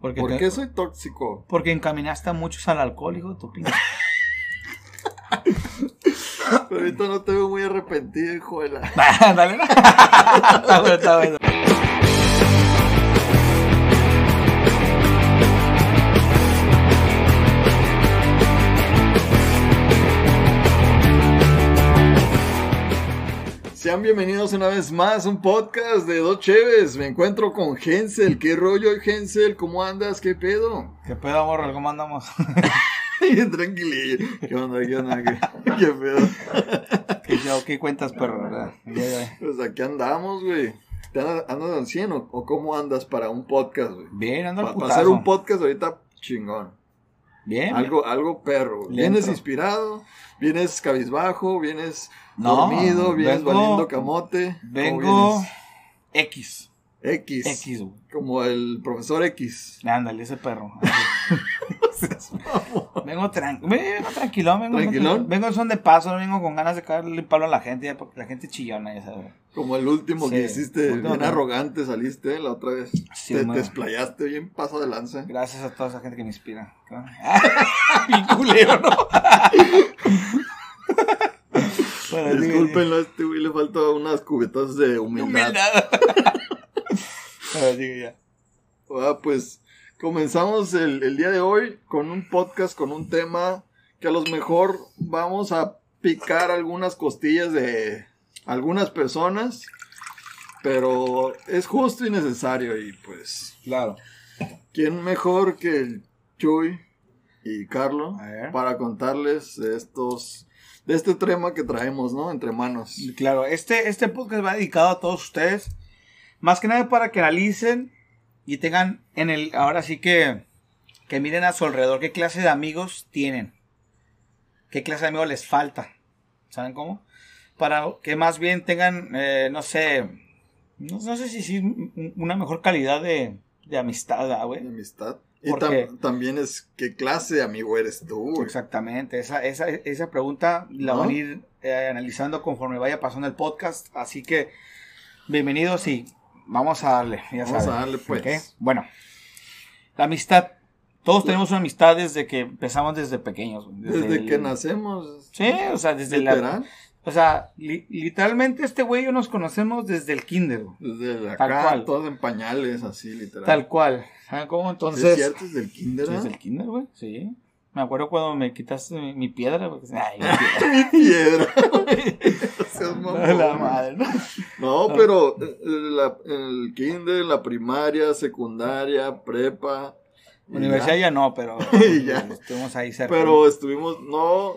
Porque ¿Por te- qué soy tóxico? Porque encaminaste a muchos al alcohol, hijo de tu pinche. Pero ahorita no te veo muy arrepentido, hijo de la... Dale. Está bueno, está bueno. Sean bienvenidos una vez más a un podcast de Dos Cheves. Me encuentro con Hensel. ¿Qué rollo, Hensel? ¿Cómo andas? ¿Qué pedo? ¿Qué pedo, morro? ¿Cómo andamos? Tranquilillo. ¿Qué onda? ¿Qué onda? ¿Qué, qué pedo? ¿Qué, cuentas, perro? verdad? Pues aquí andamos, güey. ¿Te andas, al 100 o, o cómo andas para un podcast, güey? Bien, ando al Pa- Para hacer un podcast ahorita chingón. Bien. Algo, algo perro. Le Vienes entro. inspirado, vienes cabizbajo, vienes No, dormido, vienes vengo- valiendo camote. ¿Cómo Vengo? X. X. X, güey. Como el profesor X. Ándale, ese perro. vengo, tran vengo tranquilo, vengo, ¿Tranquilón? vengo en son de paso, no vengo con ganas de caerle el palo a la gente, ya, porque la gente chillona, ya sabes. Como el último que hiciste, último bien que- arrogante saliste la otra vez. Sí, te, te man. explayaste bien paso de lanza. Gracias a toda esa gente que me inspira. Mi culero, ¿no? Bueno, diga, Discúlpenlo, a este güey le faltó unas cubetas de humildad. Humildad. Ya. Ah, pues comenzamos el, el día de hoy con un podcast, con un tema que a lo mejor vamos a picar algunas costillas de algunas personas, pero es justo y necesario y pues, Claro. ¿quién mejor que el Chuy y Carlo A ver. para contarles de estos, de este tema que traemos, ¿no? Entre manos. Claro, este, este podcast va dedicado a todos ustedes. Más que nada para que analicen y tengan en el. Ahora sí que. Que miren a su alrededor qué clase de amigos tienen. Qué clase de amigos les falta. ¿Saben cómo? Para que más bien tengan, eh, no sé. No, no sé si sí, un- una mejor calidad de, de amistad, ¿verdad, de güey. amistad. Y tam- también es qué clase de amigo eres tú, güey? Exactamente, esa, esa, esa pregunta la ¿No? van a ir eh, analizando conforme vaya pasando el podcast, así que bienvenidos y vamos a darle, ya Vamos a darle, pues. Bueno, la amistad, todos tenemos una amistad desde que empezamos desde pequeños. Desde el- que nacemos. Sí, o sea, desde la... literal, O sea, li- literalmente este güey y yo nos conocemos desde el kinder, güey, Desde Tal acá, cual. todos en pañales, así, literal. tal cual. ¿Saben cómo? ¿Es Entonces... cierto? ¿Es del kinder? Sí, ah? desde el kinder, güey, sí. Me acuerdo cuando me quitaste mi, mi piedra. Porque... Ay, mi piedra. Mamón. la madre, ¿no? No, pero eh, la- el kinder, la primaria, secundaria, prepa. Universidad ya. ya no, pero ya. estuvimos ahí cerca. Pero estuvimos, no,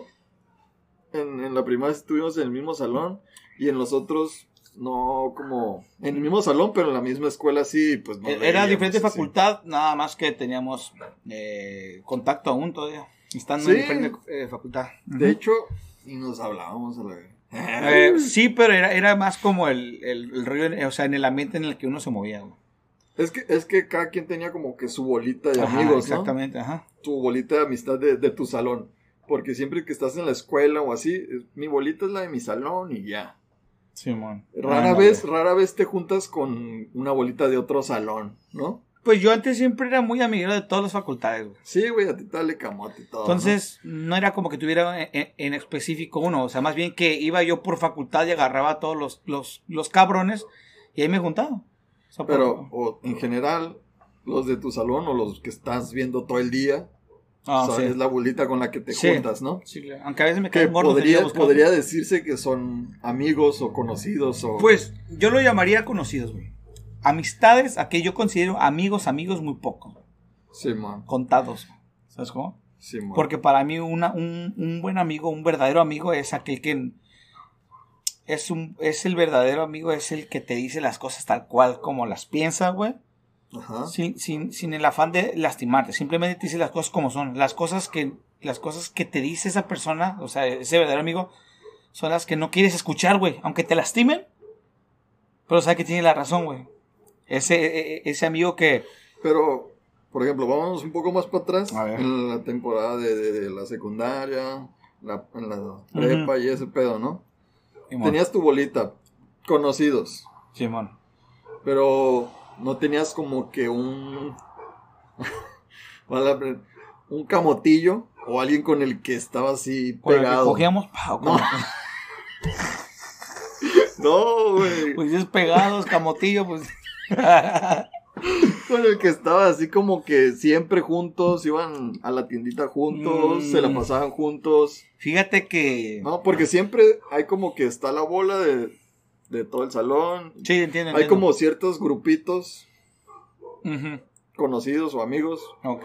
en, en la primaria estuvimos en el mismo salón y en los otros no como en el mismo salón, pero en la misma escuela sí, pues no. Eh, Era diferente así. facultad, nada más que teníamos eh, contacto aún todavía. Estando Sí. en diferente eh, facultad. De hecho, y nos hablábamos a la vez. Eh, sí, pero era, era más como el, el, el rollo, eh, o sea, en el ambiente en el que uno se movía. güey. Es que, es que cada quien tenía como que su bolita de Ajá, amigos, ¿no? Exactamente, ajá. Tu bolita de amistad de, de tu salón. Porque siempre que estás en la escuela o así, mi bolita es la de mi salón y ya. Simón. Rara vez, rara vez te juntas con una bolita de otro salón, ¿no? Pues yo antes siempre era muy amiguero de todas las facultades, güey. Sí, güey, a ti te dale camote y todo. Entonces, ¿no? era como que tuviera en, en- en específico uno, o sea, más bien que iba yo por facultad y agarraba a todos los, los, los cabrones y ahí me juntaba. O sea, Pero, por- o en general, los de tu salón o los que estás viendo todo el día, Ah, o sea, sí. es la bolita con la que te Sí. juntas, ¿no? Sí. Aunque a veces me Que caen gordos. podría, podría decirse que son amigos o conocidos o... Pues yo lo llamaría conocidos, güey. Amistades, a que yo considero amigos, amigos muy pocos. Simón, Contados. ¿Sabes cómo? Simón. Porque para mí una, un, un buen amigo, un verdadero amigo es aquel que es, un, es el verdadero amigo, es el que te dice las cosas tal cual como las piensa, güey. Ajá. sin, sin, sin el afán de lastimarte, simplemente te dice las cosas como son. Las cosas que, las cosas que te dice esa persona, o sea, ese verdadero amigo, son las que no quieres escuchar, güey. Aunque te lastimen, pero sabe que tiene la razón, güey. Ese, e- e- ese amigo que. Pero, por ejemplo, vamos un poco más para atrás. A ver. En la temporada de, de- de la secundaria, la, en la prepa y ese pedo, ¿no? Simón, Tenías tu bolita, conocidos, Simón. pero no tenías como que un... Un camotillo o alguien con el que estaba así el que pegado. cogíamos, No. No, güey. pues es pegados, camotillo, pues. Con el que estaba así como que siempre juntos, iban a la tiendita juntos, Mm. se la pasaban juntos. Fíjate que. No, porque siempre hay como que está la bola de, de todo el salón. Sí, entiendo. Hay entiendo. como ciertos grupitos conocidos o amigos Ok.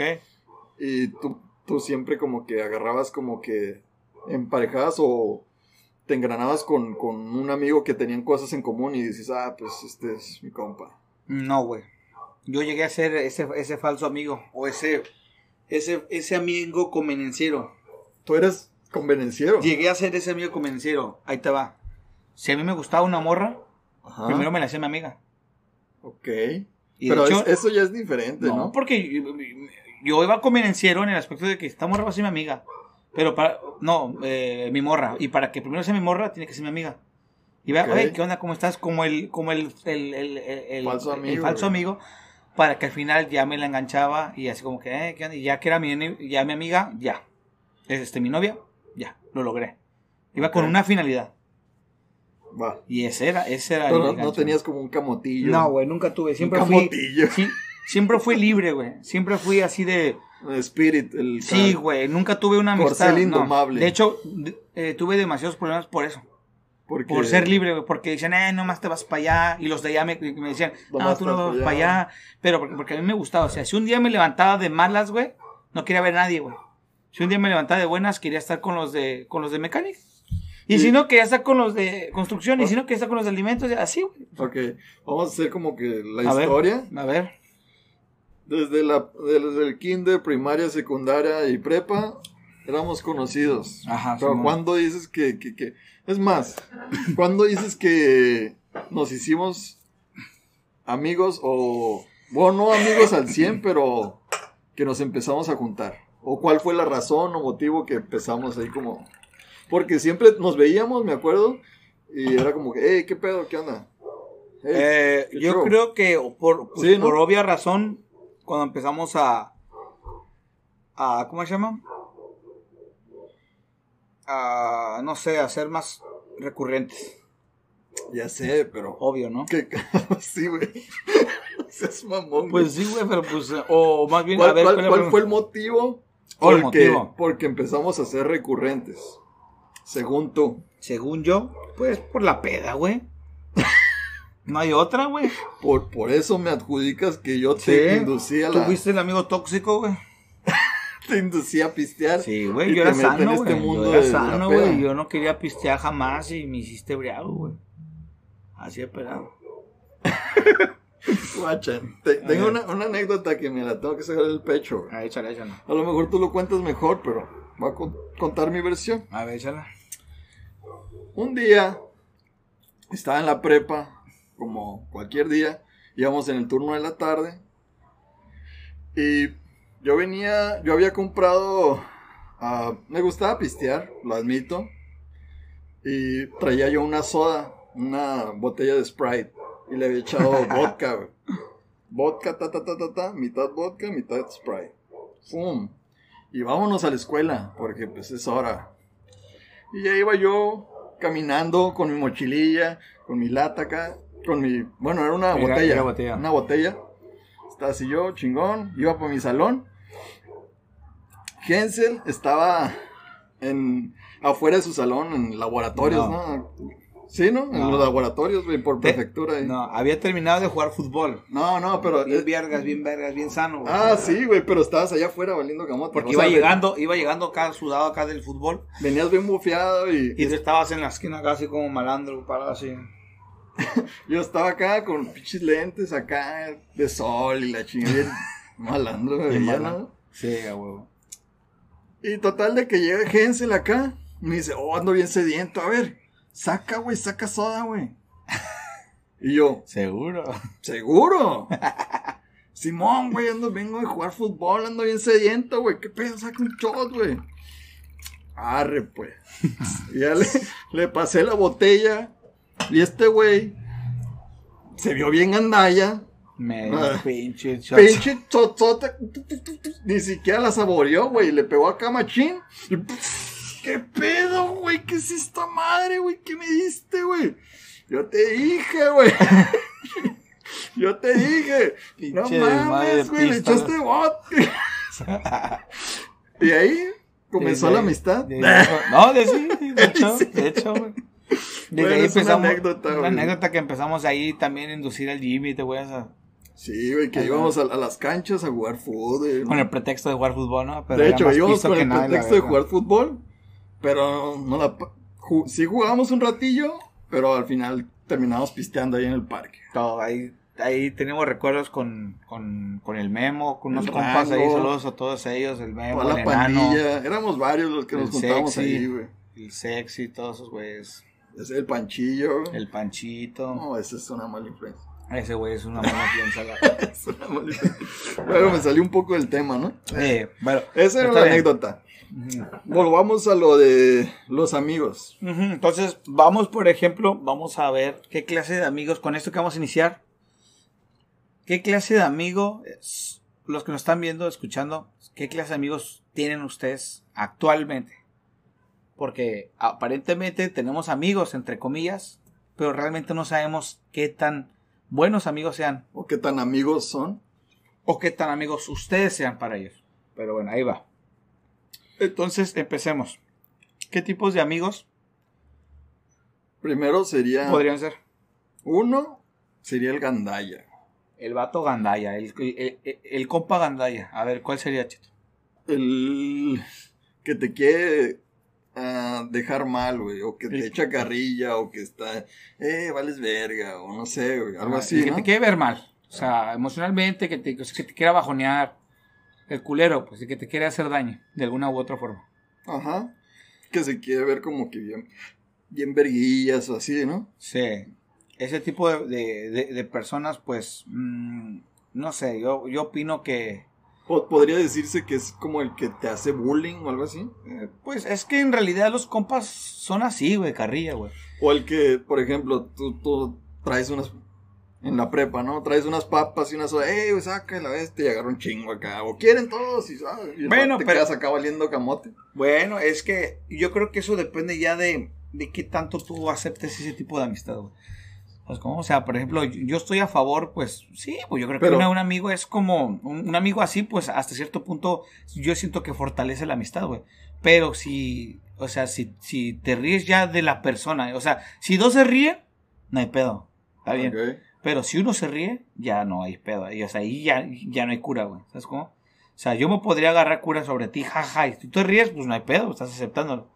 y tú, tú siempre como que agarrabas como que emparejabas o te engranabas con, con un amigo que tenían cosas en común y dices, ah, pues este es mi compa. No, güey. Yo llegué a ser ese, ese falso amigo. O ese. Ese, ese amigo convenenciero. Tú eres convenenciero. Llegué a ser ese amigo convenenciero. Ahí te va. Si a mí me gustaba una morra, Ajá. primero me la hacía mi amiga. Ok. Y Pero hecho, es- eso ya es diferente, ¿no? no, porque yo, yo iba convenenciero en el aspecto de que esta morra va a ser mi amiga. Pero para. No, eh, mi morra. Y para que primero sea mi morra, tiene que ser mi amiga. Y va, Ok. oye, ¿qué onda? ¿Cómo estás? Como el, como el, el, el, el- el- Falso amigo, falso amigo. Para que al final ya me la enganchaba y así como que, eh, ¿qué onda? Y ya que era mi, ya mi amiga, ya. Es este, mi novia, ya, lo logré. Iba con una finalidad. Va. Y ese era, ese era Pero el no, no tenías como un camotillo. No, güey, nunca tuve. Siempre un fui. camotillo. Sí, siempre fui libre, güey. Siempre fui así de. Spirit, el Sí, güey, nunca tuve una amistad. Corcel no. indomable. De hecho, eh, tuve demasiados problemas por eso. porque- Por ser libre, güey. Porque decían, eh, nomás te vas para allá. Y los de allá me, me decían, no, tú no vas vas pa' para allá. allá. Pero porque, porque a mí me gustaba. O sea, si un día me levantaba de malas, güey, no quería ver a nadie, güey. Si un día me levantaba de buenas, quería estar con los de, con los de mecánica. Y Sí. si no, quería estar con los de construcción. Y si no, quería estar con los de alimentos. Así, güey. Ok, vamos a hacer como que la A ver. historia. A ver. Desde, la, desde el kinder, primaria, secundaria y prepa, éramos conocidos. Ajá, Pero cuando dices que, que, que- Es más, cuando dices que nos hicimos amigos o... Bueno, no amigos al 100, pero que nos empezamos a juntar. ¿O cuál fue la razón o motivo que empezamos ahí como... Porque siempre nos veíamos, me acuerdo, y era como que, hey, ¿qué pedo? ¿Qué onda? Hey, Eh, qué yo show". creo que por, pues, Sí, ¿no? por obvia razón, cuando empezamos a, a. ¿Cómo se llama? A. No sé, a ser más recurrentes. Ya sé, pero... Obvio, ¿no? ¿Qué? sí, güey. Seas mamón. Pues sí, güey, pero pues. O más bien, ¿Cuál, a ver, cuál- ¿cuál es fue el motivo? Oh, el Porque, motivo. porque empezamos a ser recurrentes. Según tú. Según yo, pues por la peda, güey. No hay otra, güey. Por, por eso me adjudicas que yo te Sí. inducí a Tú la, fuiste el amigo tóxico, güey. te inducí a pistear. Sí, güey, yo era sano, este güey. mundo yo era sano, güey. Yo no quería pistear jamás y me hiciste briago, güey. Así de pelado. Guacha, te- A tengo una, una anécdota que me la tengo que sacar del pecho. güey. A ver, échala, échala. A lo mejor tú lo cuentas mejor, pero voy a con- contar mi versión. A ver, échala. Un día estaba en la prepa, como cualquier día, íbamos en el turno de la tarde y yo venía, yo había comprado, ah, me gustaba pistear, lo admito, y traía yo una soda, una botella de Sprite y le había echado vodka, vodka, ta, ta, ta, ta, ta, mitad vodka, mitad Sprite. ¡Fum! Y vámonos a la escuela, porque pues es hora. Y ya iba yo caminando con mi mochililla, con mi lata acá, con mi, bueno, era una Era- botella, era botella. una botella. Estaba así yo, chingón, iba por mi salón. Hensel estaba en afuera de su salón, en laboratorios, ¿no? Sí, ¿no? En No. los laboratorios, güey, por prefectura. ahí. No, había terminado de jugar fútbol. No, no, pero... Bien eh, vergas, bien vergas, bien sano, güey. ah, sí, güey, pero estabas allá afuera valiendo camote. Porque O iba sea, llegando, iba llegando acá sudado acá del fútbol. Venías bien bufeado y, Y tú estabas en la esquina acá así como malandro, parado así. Yo estaba acá con pinches lentes acá de sol y la chingada. Malandro, malandro. ¿no? Sí, a huevo. Y total de que llega Hensel acá. Me dice, oh, ando bien sediento. A ver, saca, güey, saca soda, güey. Y yo, Seguro. ¿seguro? Simón, güey, ando, vengo de jugar fútbol, ando bien sediento, güey. ¿Qué pedo? Saca un shot, güey. Arre, pues. Y ya le, le pasé la botella. Y este güey se vio bien gandalla. Me Ah. pinche shot. Pinche totota. Ni siquiera la saboreó, güey. Le pegó acá machín. Y, ¿Qué pedo, güey? ¿Qué es esta madre, güey? ¿Qué me diste, güey? Yo te dije, güey. Yo te dije. No mames, güey. Le echaste vodka. Y ahí comenzó la amistad. no, de sí, de hecho, de hecho, güey. Desde Bueno, ahí es una empezamos. anécdota, una güey. anécdota que empezamos ahí también a inducir al Jimmy, te voy a Sí, güey, que Ajá. íbamos a, a las canchas a jugar fútbol. güey. Con el pretexto de jugar fútbol, ¿no? Pero de hecho, íbamos con el pretexto de jugar fútbol, pero no la... ju- sí jugábamos un ratillo, pero al final terminamos pisteando ahí en el parque. Todo, ahí, ahí tenemos recuerdos con, con, con el Memo, con unos El compas ahí, saludos a todos ellos, el Memo, Toda el la enano, pandilla, éramos varios los que nos juntábamos sexy. ahí, güey. el sexy, todos esos güeyes, Ese el panchillo. el panchito, No, esa es una mala influencia. ese güey es una buena influencia. la- Es una mala influencia. Luego me salió un poco del tema, ¿no? Eh, bueno, Esa era la bien. anécdota. Volvamos a lo de los amigos. Entonces, vamos, por ejemplo, vamos a ver qué clase de amigos, con esto que vamos a iniciar, qué clase de amigos, los que nos están viendo, escuchando, qué clase de amigos tienen ustedes actualmente. Porque aparentemente tenemos amigos, entre comillas, pero realmente no sabemos qué tan buenos amigos sean ¿O qué tan amigos son? o qué tan amigos ustedes sean para ellos. Pero bueno, ahí va. Entonces, empecemos. ¿Qué tipos de amigos Primero sería... podrían ser? Uno sería el gandaya. El vato Gandaya, el, el, el- el compa Gandaya. A ver, ¿cuál sería, Chito? El que te quiere ah, dejar mal, güey. O que te echa carrilla. O que está... Eh, vales verga. O no sé, güey. Algo Ah, así, el que ¿no? te quiere ver mal. O sea, emocionalmente, que te, que te quiera bajonear. El culero, pues, el que te quiere hacer daño, de alguna u otra forma. Ajá. Que se quiere ver como que bien... Bien verguillas o así, ¿no? Sí. Ese tipo de, de- de- de personas, pues, mm, no sé, yo, yo opino que, Po- Podría decirse que es como el que te hace bullying o algo así. eh, pues, es que en realidad los compas son así, güey, carrilla, güey. O el que, por ejemplo, tú, tú traes unas. En la prepa, ¿no? Traes unas papas y unas. ¡Ey, güey, saca la bestia! Y agarra un chingo acá. O quieren todos y, ah, y Bueno, te pero- quedas acá valiendo camote. Bueno, es que yo creo que eso depende ya de, de qué tanto tú aceptes ese tipo de amistad, güey. ¿Sabes cómo? O sea, por ejemplo, yo estoy a favor, pues sí, pues yo creo Pero- que una- un amigo es como, un, un amigo así, pues hasta cierto punto yo siento que fortalece la amistad, güey. Pero si, o sea, si, si te ríes ya de la persona, o sea, si dos se ríen, no hay pedo, está bien. Pero si uno se ríe, ya no hay pedo. Y, o sea, ahí ya, ya no hay cura, güey. ¿Sabes cómo? O sea, yo me podría agarrar cura sobre ti, jaja. Y si tú te ríes, pues no hay pedo, estás aceptándolo.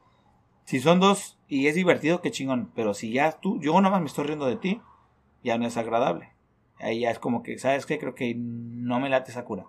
Si son dos y es divertido, qué chingón. Pero si ya tú, yo nomás me estoy riendo de ti, ya no es agradable. Ahí ya es como que, ¿sabes qué? Creo que no me late esa cura.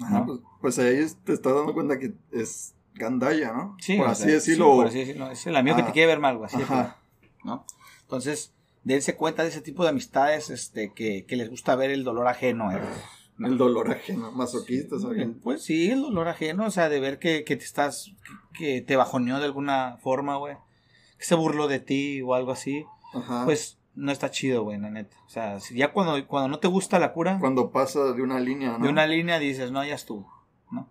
Ajá, ¿No? pues, pues ahí te estás dando cuenta que es gandalla, ¿no? Sí, por así sea, decirlo. sí, por así decirlo. Es el amigo que Ah, te quiere ver mal, güey. Así de ajá. ¿no? Entonces, dense cuenta de ese tipo de amistades este, que, que les gusta ver el dolor ajeno. eh. El dolor ajeno, masoquista, ¿sabes? Pues sí, el dolor ajeno, o sea, de ver que, que te estás, que te bajoneó de alguna forma, güey. Que se burló de ti o algo así. Ajá. Pues no está chido, güey, la neta. O sea, si ya cuando, cuando no te gusta la cura, Cuando pasa de una línea, ¿no? de una línea dices, no, ya estuvo, ¿no?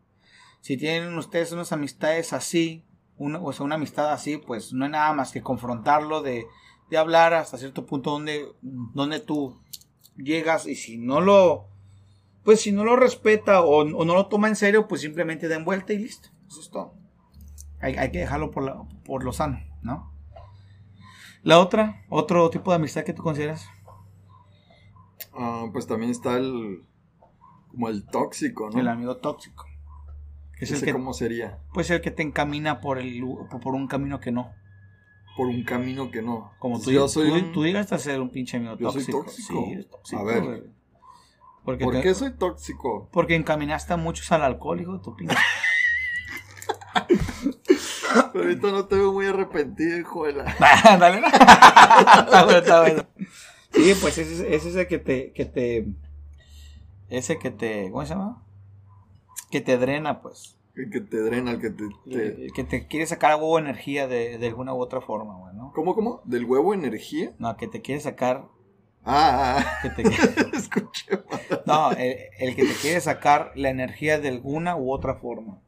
Si tienen ustedes unas amistades así, una, o sea, una amistad así, pues no hay nada más que confrontarlo, de, de hablar hasta cierto punto donde, donde tú llegas y si no lo, pues si no lo respeta o, o no lo toma en serio, pues simplemente den vuelta y listo. Eso es todo. Hay, hay que dejarlo por, la- por lo sano, ¿no? La otra, otro tipo de amistad que tú consideras. Ah, pues también está el. Como el tóxico, ¿no? El amigo tóxico. Que es el que, cómo sería. pues el que te encamina por, el, por un camino que no. Por un camino que no. Como tú, yo soy tú, un- tú a ser un pinche amigo Yo soy tóxico. tóxico. Sí, tóxico, A ver. Porque, ¿Por te- qué soy tóxico? porque encaminaste a muchos al alcohol, hijo de tu pinche. Pero ahorita no te veo muy arrepentido, hijo de la... Dale. está bueno, está bueno. Sí, pues ese, es- ese que te, que te. Ese que te. ¿Cómo se llama? Que te drena, pues. El que te drena, el que te... te- El que te quiere sacar a huevo energía de, de alguna u otra forma, güey, ¿no? ¿Cómo, cómo? ¿Del huevo energía? No, que te quiere sacar Ah, ah, Que te- escuché mal. no, el, el que te quiere sacar la energía de alguna u otra forma.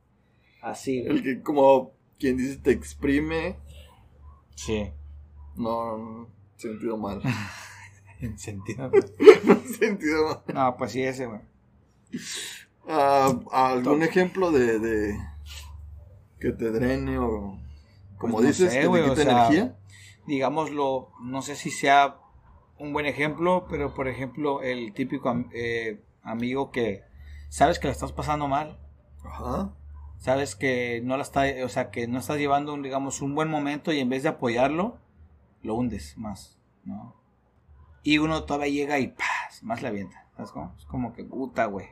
Así, güey. El que como quien dice te exprime. Sí. No, no, sentido mal. En sentido. sentido mal. No, pues sí, ese, güey. Ah, ¿Algún ejemplo de, de que te drene o como Pues no dices, sé, que te o sea, energía? digámoslo, no sé si sea un buen ejemplo, pero por ejemplo, el típico eh, amigo que sabes que la estás pasando mal, Ajá. sabes que no la está, o sea, que no estás llevando, un, digamos, un buen momento y en vez de apoyarlo, lo hundes más, ¿no? Y uno todavía llega y ¡paz! más le avienta, ¿sabes cómo? Es como que puta, güey.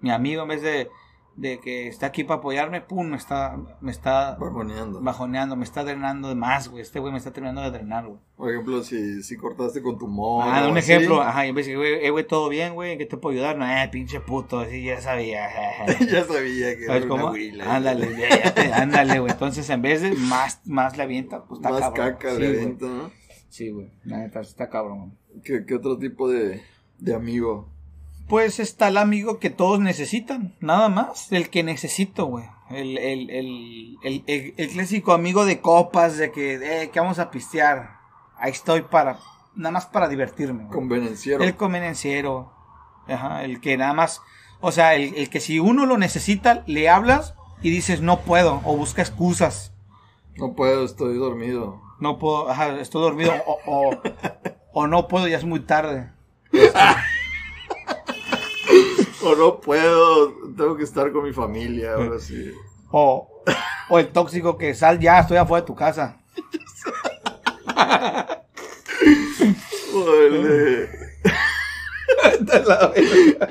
Mi amigo en vez de, de que está aquí para apoyarme, pum, me está, me está Bajoneando. bajoneando, me está drenando de más, güey. Este güey me está terminando de drenar, güey. Por ejemplo, si, si cortaste con tu morra. Ah, un así, ejemplo, ajá, y en vez de, güey, eh, güey, todo bien, güey, ¿en qué te puedo ayudar? No, eh, pinche puto, así ya sabía. ya sabía que ¿Sabes era una cómo? huila. Ándale, ya, ya te- ándale, güey. Entonces, en vez de más, más le avienta, pues está Más cabrón. caca sí, le avienta, ¿no? Sí, güey, la neta, está cabrón. ¿Qué, qué otro tipo de, de amigo? Pues está el amigo que todos necesitan, nada más, el que necesito, güey. El, el, el, el, clásico amigo de copas, de que, eh, que vamos a pistear. Ahí estoy para, nada más para divertirme. güey. Convenenciero. El convenenciero. Ajá, el que nada más. O sea, el, que si uno lo necesita, le hablas y dices no puedo. O busca excusas. No puedo, estoy dormido. No puedo, ajá, estoy dormido. O, o, o no puedo, ya es muy tarde. O no puedo, tengo que estar con mi familia, ahora sí. O, o el tóxico que sal ya, estoy afuera de tu casa. O el de...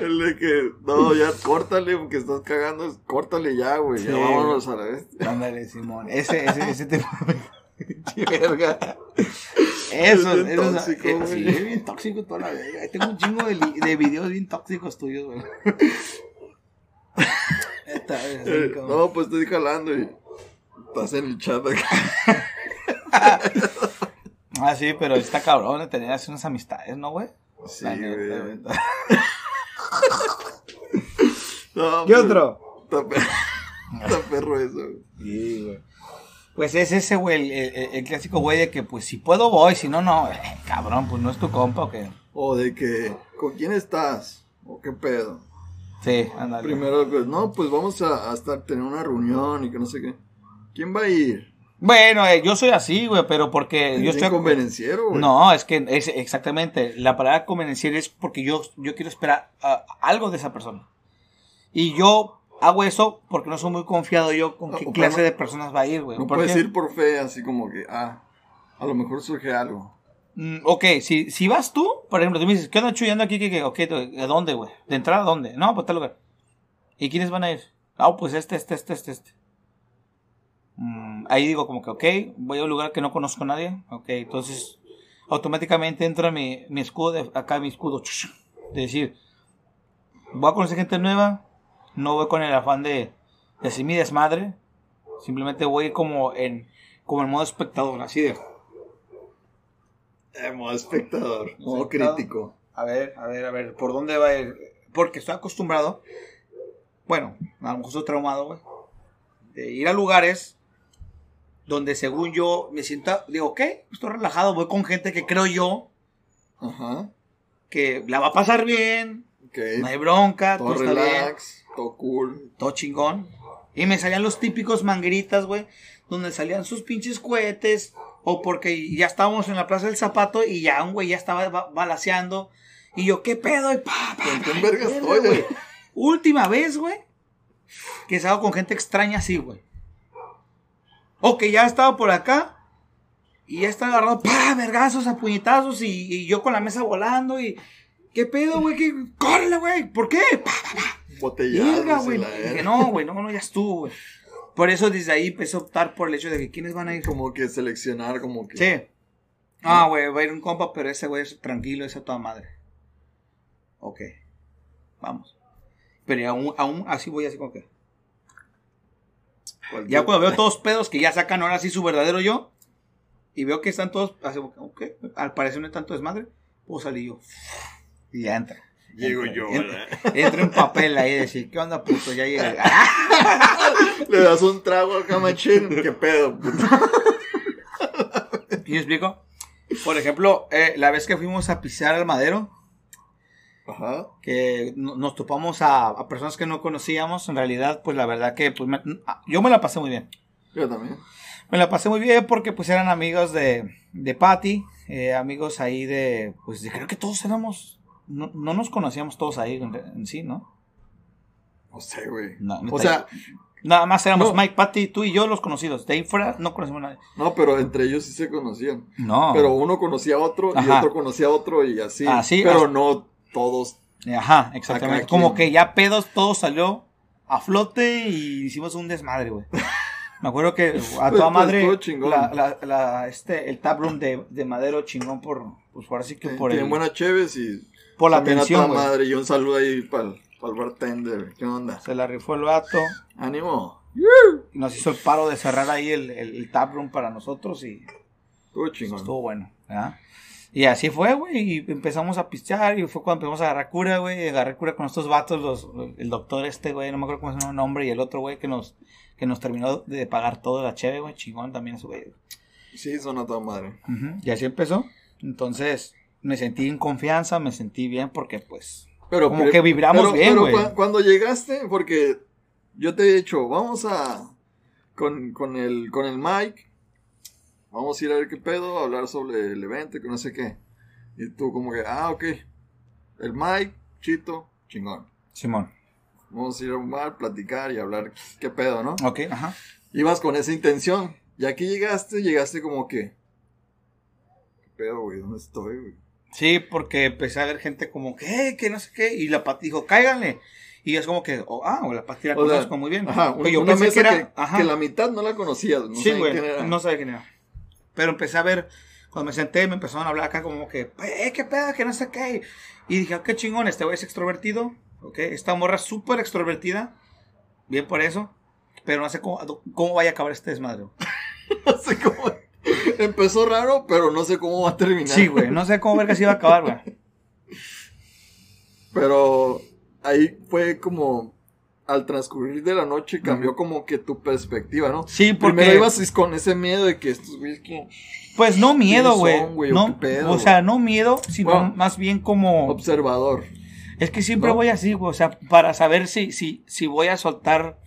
el de que, no, ya córtale, porque estás cagando, córtale ya, güey, ya Sí. vámonos a la vez. Ándale, Simón. Ese, ese, ese verga. Eso, Es bien eso tóxico, eh, güey. sí, es bien tóxico toda la verga. Tengo un chingo de, videos bien tóxicos tuyos, güey. Esta vez, así Eh, como- no, pues estoy jalando y estás en el chat acá. Ah, sí, pero está cabrón de tener así unas amistades, ¿no, güey? Sí, La neta, güey. No, ¿Qué otro? Está perro eso, güey. Sí, güey. Pues es ese, güey, el, el- el clásico güey de que, pues, si puedo voy, si no, no. Eh, cabrón, pues no es tu compa o qué. O de que, ¿con quién estás? ¿O qué pedo? Sí, ándale. Primero, pues, no, pues vamos a, a estar, tener una reunión y que no sé qué. ¿Quién va a ir? Bueno, eh, yo soy así, güey, pero porque yo estoy... convenenciero, güey. No, es que es exactamente. La palabra convenenciar es porque yo, yo quiero esperar algo de esa persona. Y yo hago eso porque no soy muy confiado yo con qué clase de personas va a ir, güey. No ¿Por puedes qué? ir por fe, así como que, ah, a lo mejor surge algo. Mm, ok, si, si vas tú, por ejemplo, tú me dices, ¿qué onda chuyando aquí? ¿Qué, qué? Ok, ¿de dónde, güey? ¿De entrada a dónde? No, pues tal lugar. ¿Y quiénes van a ir? Ah, pues este, este, este, este, este. Mm, ahí digo como que, ok, voy a un lugar que no conozco a nadie. Ok, entonces automáticamente entra mi, mi escudo, de, acá mi escudo, de decir, voy a conocer gente nueva, no voy con el afán de, de hacer mi desmadre, simplemente voy como en, como en modo espectador, así de... Eh, modo espectador, modo crítico. A ver, a ver, a ver, ¿por dónde va a ir? Porque estoy acostumbrado, bueno, a lo mejor estoy traumado, güey, de ir a lugares donde según yo me sienta, digo, ok, estoy relajado, voy con gente que creo yo Ajá. que la va a pasar bien, Ok. no hay bronca, todo todo, está bien, relax, todo cool. todo chingón. Y me salían los típicos mangueritas, güey, donde salían sus pinches cohetes, o porque ya estábamos en la Plaza del Zapato y ya un güey ya estaba ba- balaceando. Y yo, ¿qué pedo? Y pa, pa, ¿Con quién pa, verga verga, estoy, güey? Última vez, güey, que salgo con gente extraña así, güey. O que ya estaba por acá y ya está agarrado, pa, vergazos, a puñetazos y, y yo con la mesa volando y... ¿Qué pedo, güey? ¿Qué? ¡Córrele, güey! ¿Por qué? Pa, güey. Dije, no, güey, no, no, ya estuvo, güey. Por eso desde ahí empecé a optar por el hecho de que quiénes van a ir. Como que seleccionar, como que. Sí. Ah, güey, va a ir un compa, pero ese güey es tranquilo, ese a toda madre. Ok. Vamos. Pero aún, aún así voy así como que. cualquier- Ya cuando veo todos pedos que ya sacan ahora sí su verdadero yo. Y veo que están todos así ok, al parecer no hay tanto desmadre. puedo salir yo. Y ya entra. Llego Entra, yo, ¿verdad? entra un papel ahí y decir, ¿qué onda, puto? Ya llegué. Le das un trago acá, machín. ¿Qué pedo, puto? ¿Y explico? Por ejemplo, eh, la vez que fuimos a pisar al madero, Ajá. que no- nos topamos a, a personas que no conocíamos, en realidad, pues la verdad que pues, me- yo me la pasé muy bien. Yo también. Me la pasé muy bien porque pues eran amigos de, de Patty, eh, amigos ahí de, pues de- creo que todos éramos, no, no nos conocíamos todos ahí en, en sí, ¿no? No sé, güey. No, o sea, Nada más éramos no. Mike, Patty, tú y yo los conocidos. De ahí fuera no conocimos a nadie. no, pero entre ellos sí se conocían. No. Pero uno conocía a otro y otro conocía a otro y así. Así, pero hasta- no todos. Ajá, exactamente. Como que ya pedos todo salió a flote y hicimos un desmadre, güey. Me acuerdo que a toda madre la, la, la- este, el taproom de, de madero chingón por, pues ahora sí que por, el, buenas cheves y por la también a atención, toda madre. Y un saludo ahí para el bartender. ¿Qué onda? Se la rifó el vato Ánimo. y nos hizo el paro de cerrar ahí el, el, el taproom para nosotros y Estuvo chingón. estuvo bueno, ¿verdad? Y así fue, güey, y empezamos a pistear y fue cuando empezamos a agarrar cura, güey, agarré cura con estos vatos, los, el doctor este, güey, no me acuerdo cómo se llama el nombre, y el otro, güey, que nos, que nos terminó de pagar todo la cheve, güey, chingón también ese, güey. Sí, son a toda madre. Ujú, Y así empezó, entonces me sentí en confianza, me sentí bien porque, pues, Pero, Como pero- que vibramos pero- bien, güey. cua- cuando llegaste, porque yo te he dicho, vamos a. Con, con, el, con el Mike, vamos a ir a ver qué pedo, a hablar sobre el evento, que no sé qué. Y tú, como que, ah, ok. El Mike, Chito, chingón. Simón. Vamos a ir a un bar, platicar y hablar qué pedo, ¿no? Ok, ajá. Ibas con esa intención. Y aquí llegaste, llegaste como que. ¿Qué pedo, güey? ¿Dónde estoy, güey? Sí, porque empecé a ver gente como que, "Eh, que no sé qué, y la Pati dijo, cáiganle. Y es como que, oh, ah, o la Pati la O sea, conozco muy bien. Ajá, yo una pensé que que, era, ajá. que la mitad no la conocías. No sí, güey, no sabía quién era. Pero empecé a ver, cuando me senté, me empezaron a hablar acá como que, eh, qué pedo, que no sé qué. Y dije, ah, qué chingón, este güey es extrovertido, ok, esta morra es súper extrovertida, bien por eso, pero no sé cómo, cómo vaya a acabar este desmadre. No sé cómo. Empezó raro, pero no sé cómo va a terminar. Sí, güey, no sé cómo ver que se iba a acabar, güey. Pero ahí fue como. Al transcurrir de la noche cambió como que tu perspectiva, ¿no? Sí, porque... Primero ibas con ese miedo de que estos güeyes que. Pues no miedo, ¿Quiénes güey. ¿O No, pedo, o sea, no miedo, sino Bueno. más bien como... Observador. Es que siempre ¿no? voy así, güey. O sea, para saber si, si, si voy a soltar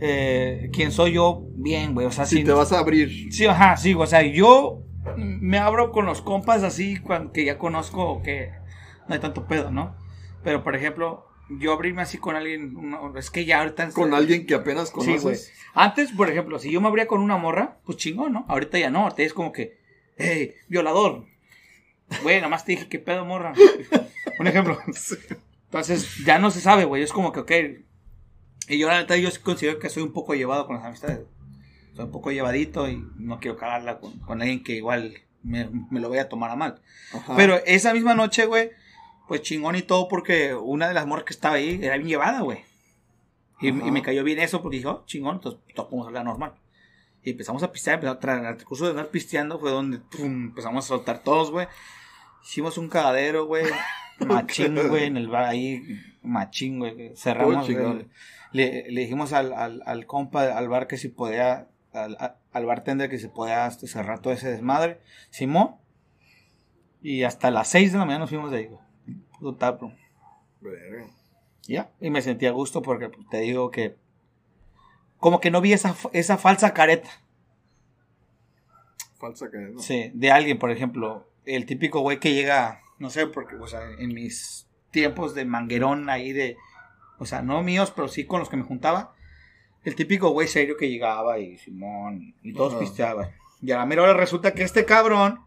eh, quién soy yo bien, güey. O sea, Si te vas a abrir. Sí, ajá, sí, o sea, yo me abro con los compas así que ya conozco que no hay tanto pedo, ¿no? Pero, por ejemplo, yo abrirme así con alguien, no, es que ya ahorita... Con alguien que apenas Sí, conoces. güey. Antes, por ejemplo, si yo me abría con una morra, pues chingón, ¿no? Ahorita ya no, ahorita es como que, hey, violador. Güey, nomás te dije, ¿qué pedo, morra? Un ejemplo. Entonces, ya no se sabe, güey. Es como que, ok. Y yo, la neta, yo sí considero que soy un poco llevado con las amistades. Soy un poco llevadito y no quiero cagarla con, con alguien que igual me, me lo voy a tomar a mal. Ajá. Pero esa misma noche, güey, pues chingón y todo porque una de las morras que estaba ahí era bien llevada, güey. Y, me cayó bien eso porque dijo, chingón, entonces todos podemos hablar normal. Y empezamos a pistear, empezamos a el curso de andar pisteando fue donde pum, empezamos a soltar todos, güey. Hicimos un cagadero, güey. Machín, güey, en el bar ahí, machín, güey. Cerramos. El- le, le dijimos al, al, al compa, al bar que si podía, al, al bartender que se podía este, cerrar todo ese desmadre. Simón. Y hasta las 6 de la mañana nos fuimos de ahí. Puto. Verga. Ya, y me sentí a gusto porque te digo que como que no vi esa, esa falsa careta, Falsa no. sí, de alguien, por ejemplo, el típico güey que llega, no sé, porque, o sea, en mis tiempos de manguerón ahí de, o sea, no míos, pero sí con los que me juntaba, el típico güey serio que llegaba y Simón, y todos Ajá. pisteaban. Y a la mera hora resulta que este cabrón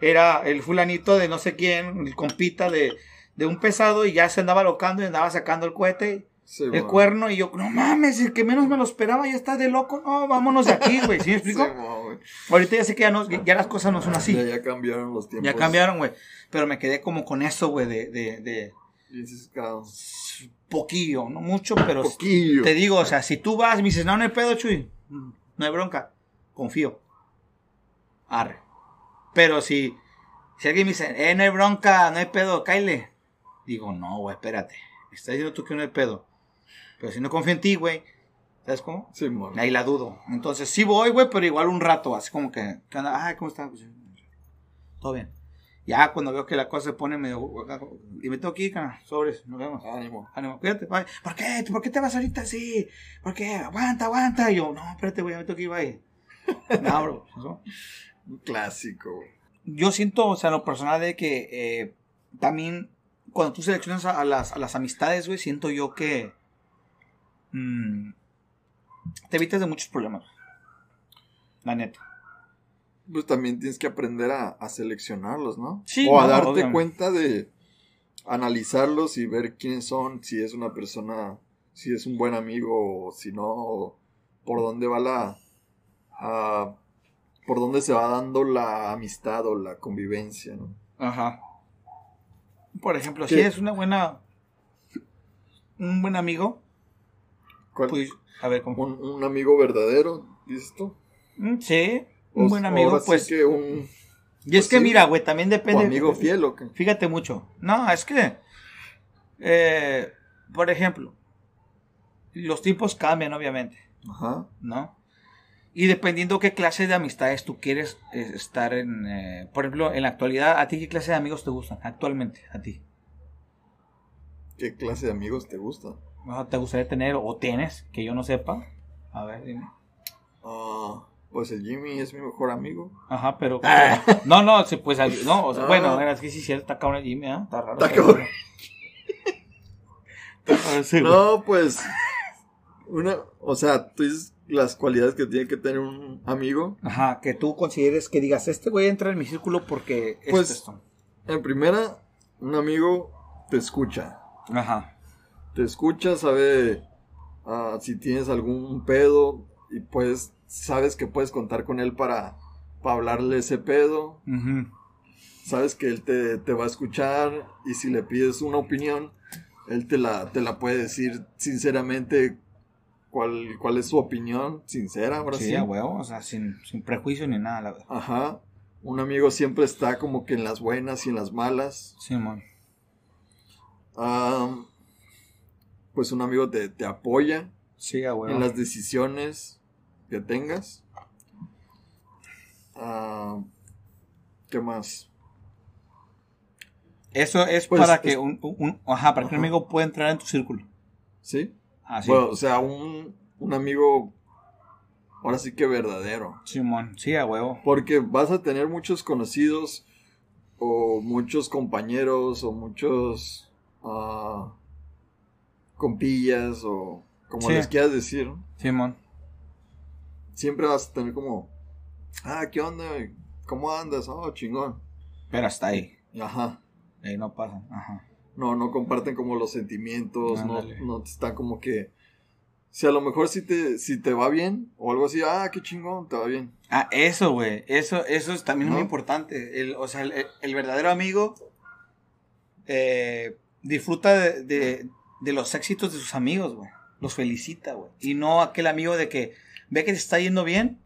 era el fulanito de no sé quién, el compita de, de un pesado y ya se andaba locando y andaba sacando el cohete Sí, el cuerno y yo, no mames, el que menos me lo esperaba ya está de loco, no, vámonos de aquí, güey, ¿sí me explico? Sí. Ahorita ya sé que ya, no, ya las cosas no son así, Ya, ya cambiaron los tiempos. ya cambiaron, güey, pero me quedé como con eso, güey, de, de, de poquillo, no mucho, pero Poquillo. te digo, o sea, si tú vas y me dices, no, no hay pedo, Chuy, no hay bronca, confío, arre, pero si, Si alguien me dice, eh, no hay bronca, no hay pedo, Kyle. Digo, no, güey, espérate. Estás diciendo tú que no hay pedo. Pero si no confío en ti, güey. ¿Sabes cómo? Sí. Ahí la dudo. Entonces sí voy, güey, pero igual un rato, así como que. Ay, ¿cómo estás? Todo bien. Ya cuando veo que la cosa se pone medio... Y me tengo que ir, cara. Sobres, nos vemos. Ánimo. Ánimo, cuídate, bye. ¿Por qué? ¿Por qué te vas ahorita así? ¿Por qué? Aguanta, aguanta. Y yo, no, espérate, güey, me tengo que ir, bye. No, bro. clásico, güey. Yo siento, o sea, lo personal de que eh, también cuando tú seleccionas a, a las, a las amistades, güey, siento yo que mm, te evitas de muchos problemas. La neta. Pues también tienes que aprender a, a seleccionarlos, ¿no? Sí, O a no, darte obviamente. cuenta de analizarlos y ver quiénes son, si es una persona, si es un buen amigo o si no, o por dónde va la... por dónde se va dando la amistad o la convivencia, ¿no? Ajá. Por ejemplo, ¿Qué? si es una buena. Un buen amigo, ¿Cuál- pues. A ver, ¿cómo? un, un amigo verdadero, dices tú. Mm, Sí, un O- buen amigo, ahora sí pues. que un Y es pues que sí. mira, güey, también depende. amigo fiel o qué. Fíjate mucho. No, es que. eh, por ejemplo, los tiempos cambian, obviamente, Ajá. ¿no? Y dependiendo qué clase de amistades tú quieres eh, estar en. eh, por ejemplo, en la actualidad, ¿a ti qué clase de amigos te gustan? Actualmente, a ti. ¿Qué clase de amigos te gustan? ¿Te gustaría tener o tienes que yo no sepa? A ver, dime. Ah, pues el Jimmy es mi mejor amigo. Ajá, pero. No, no, sí, pues. No, o sea, Ah. bueno, es que sí, cierto, está cabrón el Jimmy, ¿ah? Está raro. Está cabrón. Raro. No, pues. Una, o sea, tú dices las cualidades que tiene que tener un amigo. Ajá, que tú consideres que digas, este güey entra en mi círculo porque es Pues- esto. En primera, un amigo te escucha. Ajá. Te escucha, sabe ah, si tienes algún pedo y pues sabes que puedes contar con él para, para hablarle ese pedo. Sabes que él te, te va a escuchar y si le pides una opinión, él te la, te la puede decir sinceramente cuál, cuál es su opinión, sincera, ahora Sí, sí. a huevo, o sea, sin, sin prejuicio ni nada, la verdad. Ajá. Un amigo siempre está como que en las buenas y en las malas. Sí, man. Pues un amigo te, te apoya Sí, a huevo. en las decisiones que tengas. Ah, ¿Qué más? Eso es Pues, para que es- un, un- ajá, para que un amigo pueda entrar en tu círculo. ¿Sí? Ah, sí. Bueno, o sea, un, un amigo ahora sí que verdadero. Simón, sí, a huevo. Porque vas a tener muchos conocidos o muchos compañeros o muchos ah, compillas o como Sí. les quieras decir. Simón. Siempre vas a tener como, ah, ¿qué onda? ¿Cómo andas? Oh, chingón. Pero hasta ahí. Ajá. Ahí no pasa. Ajá. No, no comparten como los sentimientos, no, no están como que... Si a lo mejor si te, si te va bien o algo así, ah, qué chingón, te va bien. Ah, eso, güey. Eso, eso es también muy importante. El, o sea, el, el verdadero amigo eh, disfruta de, de- de los éxitos de sus amigos, güey. Los felicita, güey. Y no aquel amigo de que ve que te está yendo bien.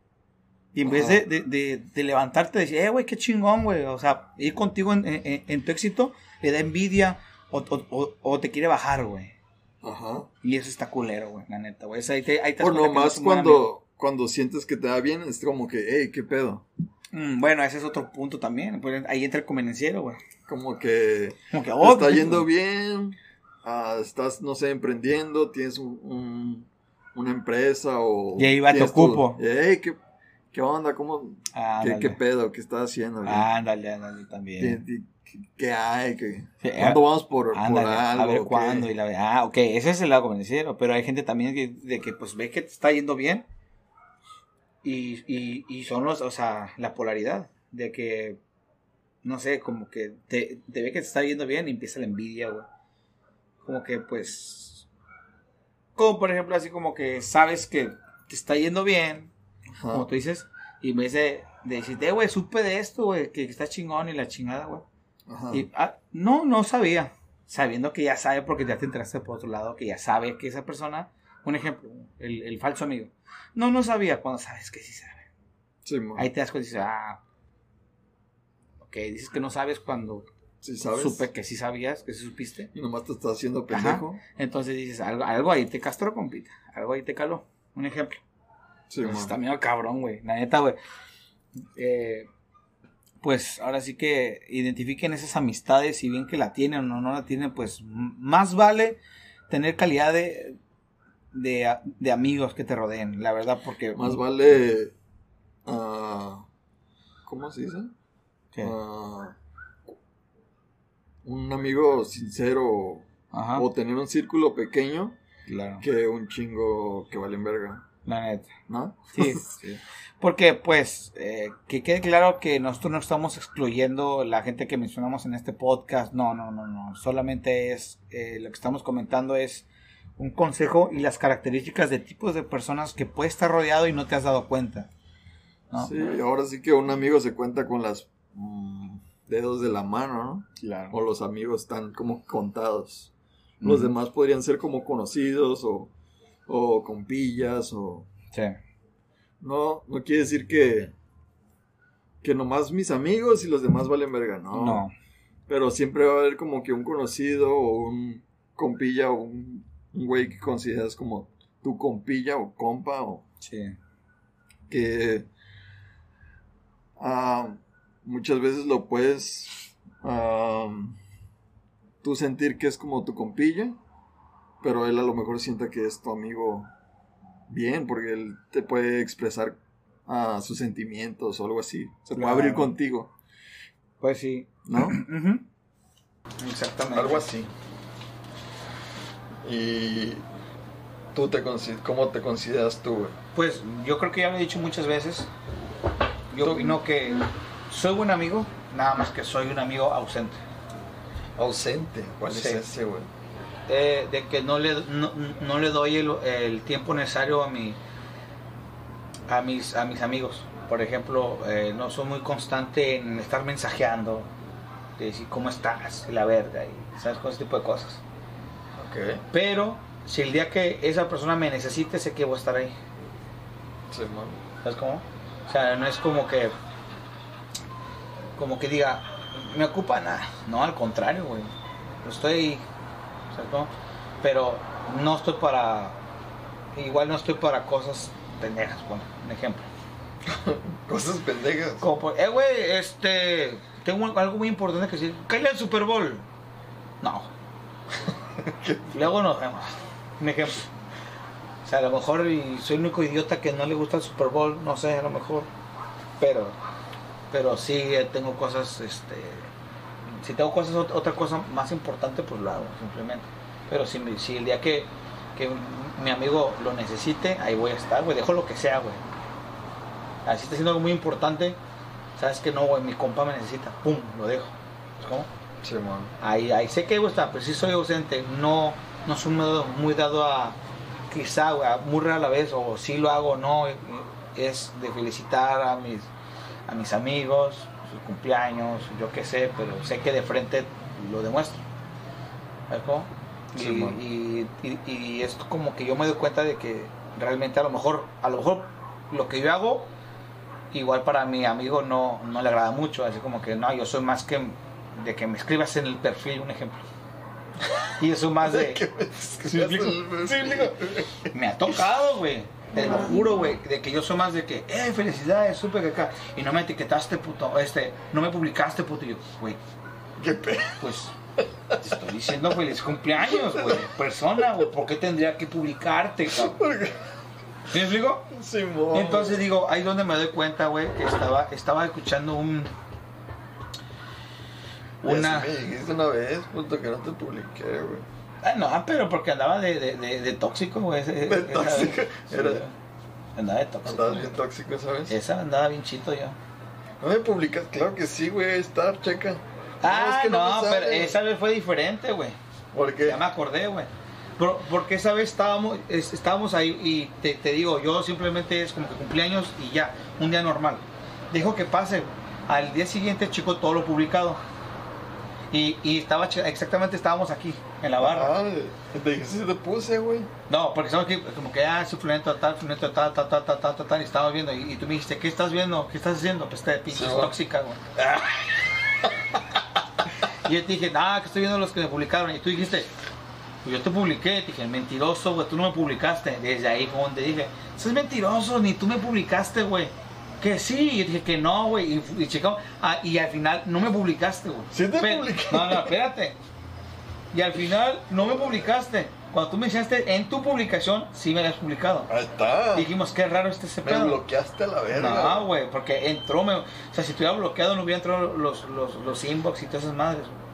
Y en vez Ajá. de, de, de- de levantarte decir, eh, güey, qué chingón, güey. O sea, ir contigo en, en- en tu éxito le da envidia o, o- o- o te quiere bajar, güey. Ajá. Y eso está culero, güey, la neta, güey. Eso Ahí te, ahí te O no nomás amigo. cuando, cuando sientes que te va bien, es como que, hey, qué pedo. Mm, bueno, ese es otro punto también. Pues ahí entra el convenenciero, güey. Como que Como que, oh, está pues, yendo bien, ah, estás, no sé, emprendiendo, tienes un, un- una empresa o... Y ahí va, tu- ocupo. Hey, ¿qué, qué onda? ¿Cómo, qué, pedo? ¿Qué estás haciendo? güey? Ándale, ándale ¿Qué, también. qué- qué hay? ¿Qué, Sí, ¿Cuándo vamos por, algo? a ver cuándo. Y la, ah, ok, ese es el lado convenciero. Pero hay gente también que, de que pues ve que te está yendo bien. Y, y, y son los, o sea, la polaridad. De que, no sé, como que te, te ve que te está yendo bien y empieza la envidia, güey. Como que pues. Como por ejemplo, así como que sabes que te está yendo bien. Ajá. como tú dices, y me dice, de decirte, "Eh, güey, supe de esto, güey, que está chingón y la chingada, güey. Y, ah, no, no sabía. Sabiendo que ya sabe, porque ya te enteraste por otro lado, que ya sabe que esa persona, un ejemplo, el, el falso amigo. No, no sabía cuando sabes que sí sabe. Sí. Ahí te das cuenta y dices, ah, ok, dices que no sabes cuando Sí, ¿sabes? supe que sí sabías, que sí supiste. Y nomás te estás haciendo pendejo. Entonces dices, algo, algo ahí te castró, compita. Algo ahí te caló. Un ejemplo. Sí, Pues está medio cabrón, güey. La neta, güey. Eh, pues ahora sí que identifiquen esas amistades, si bien que la tienen o no la tienen, pues más vale tener calidad de, de, de amigos que te rodeen, la verdad, porque... Más vale. ah, ¿Cómo se dice? ¿Qué? Un amigo sincero Ajá, o tener un círculo pequeño claro. que un chingo que valen verga, La neta. ¿no? Sí, sí. Porque, pues, eh, que quede claro que nosotros no estamos excluyendo la gente que mencionamos en este podcast. No, no, no, no. Solamente es, eh, lo que estamos comentando es un consejo y las características de tipos de personas que puede estar rodeado y no te has dado cuenta. ¿no? Sí, ahora sí que un amigo se cuenta con las mm, dedos de la mano, ¿no? Claro. O los amigos están como contados. Los demás podrían ser como conocidos o, o compillas o... Sí. No, no quiere decir que... Que nomás mis amigos y los demás valen verga, no. No. Pero siempre va a haber como que un conocido o un compilla o un, un güey que consideras como tu compilla o compa o Sí. que ah, muchas veces lo puedes tú sentir que es como tu compilla, pero él a lo mejor sienta que es tu amigo bien, porque él te puede expresar ah, sus sentimientos o algo así. Se puede abrir contigo, Pues sí. ¿no? Exactamente. Algo así. Y tú te ¿cómo te consideras tú, güey? Pues yo creo que ya lo he dicho muchas veces. Yo Tú- opino que soy buen amigo, nada más que soy un amigo ausente. Ausente. ¿Cuál Sí. es ese, güey? Eh, de que no le, no, no le doy el, el tiempo necesario a, mi, a, mis, a mis amigos. Por ejemplo, eh, no soy muy constante en estar mensajeando, de decir cómo estás, la verga, y sabes, con ese tipo de cosas. Ok. Pero si el día que esa persona me necesite, sé que voy a estar ahí. Sí. ¿Sabes cómo? O sea, no es como que. Como que diga, me ocupa nada. No, al contrario, güey. Estoy. ¿Sabes cómo? Pero no estoy para. Igual no estoy para cosas pendejas, bueno, un ejemplo. Cosas pendejas. Como, por, eh, güey, este. Tengo algo muy importante que decir. Cállate al Super Bowl. No. Luego nos vemos. Un ejemplo. O sea, a lo mejor soy el único idiota que no le gusta el Super Bowl, no sé, a lo mejor. Pero, pero sí eh, tengo cosas, este. Si tengo cosas, ot- otra cosa más importante, pues lo hago, simplemente. Pero si, si el día que, que mi amigo lo necesite, ahí voy a estar, güey. Dejo lo que sea, güey. Así está haciendo algo muy importante. Sabes que no, güey, mi compa me necesita. Pum, lo dejo. ¿Sabes ¿Cómo? Sí, man. Ahí, ahí sé que está, pero sí soy ausente. No, no soy muy dado, muy dado a, quizá, güey, muy rara la vez, o sí lo hago o no, es de felicitar a mis, a mis amigos, sus cumpleaños, yo qué sé, pero sé que de frente lo demuestro. ¿Sabes cómo? Y, Sí, man. y, y, y esto como que yo me doy cuenta de que realmente a lo mejor, a lo mejor lo que yo hago, igual para mi amigo no, no le agrada mucho, así como que no, yo soy más que de que me escribas en el perfil, un ejemplo. Y eso más de... ¿Sí me? ¿Sí? Me ha tocado, güey. Te lo juro, güey, de que yo soy más de que, eh, felicidades, supe que acá. Y no me etiquetaste, puto, este, no me publicaste, puto. Y yo, güey, ¿Qué pe... pues, te estoy diciendo feliz cumpleaños, güey. Persona, güey, ¿por qué tendría que publicarte, cabrón? ¿Sí me explico? Simón. Entonces digo, ahí donde me doy cuenta, güey, que estaba, estaba escuchando un... Una... Una... me dijiste una vez, puto, que no te publiqué, güey. Ah, no, pero porque andaba de, de, de, de tóxico, güey. De tóxico, sí, era- Andaba de tóxico. Andabas bien tóxico, ¿sabes? Esa andaba bien chito yo. No me publicas, claro que sí, güey, está, checa. Ah, es que no, me pero esa vez fue diferente, güey. ¿Por qué? Ya me acordé, güey. Por- Porque esa vez estábamos, es- estábamos ahí y te, te digo, yo simplemente es como que cumpleaños y ya, un día normal. Dejo que pase. Al día siguiente, chico, todo lo publicado. Y, y estaba, ch- exactamente estábamos aquí, en la barra. Ah, te dije, sí te puse, güey. No, porque estamos aquí, como que, ah, fulanito tal, fulanito tal, tal, tal, tal, tal, tal, tal, y estábamos viendo. Y, y tú me dijiste, ¿qué estás viendo? ¿Qué estás haciendo? Pues te pinches Sí, tóxica, güey. y yo te dije, ah, que estoy viendo los que me publicaron. Y tú dijiste, pues yo te publiqué. Te dije, mentiroso, güey, tú no me publicaste. Desde ahí fue donde dije, eso es mentiroso, ni tú me publicaste, güey. Que sí, y yo dije que no, güey. Y, y checamos, ah, y al final no me publicaste, güey. Sí te Pe- publiqué. No, no, espérate. Y al final no me publicaste. Cuando tú me enseñaste en tu publicación, sí me la has publicado. Ahí está. Dijimos, qué raro este ese Me pedo. bloqueaste a la verga. No, güey, porque entró, me, o sea, si estuviera bloqueado no hubiera entrado los, los, los inbox y todas esas madres. güey.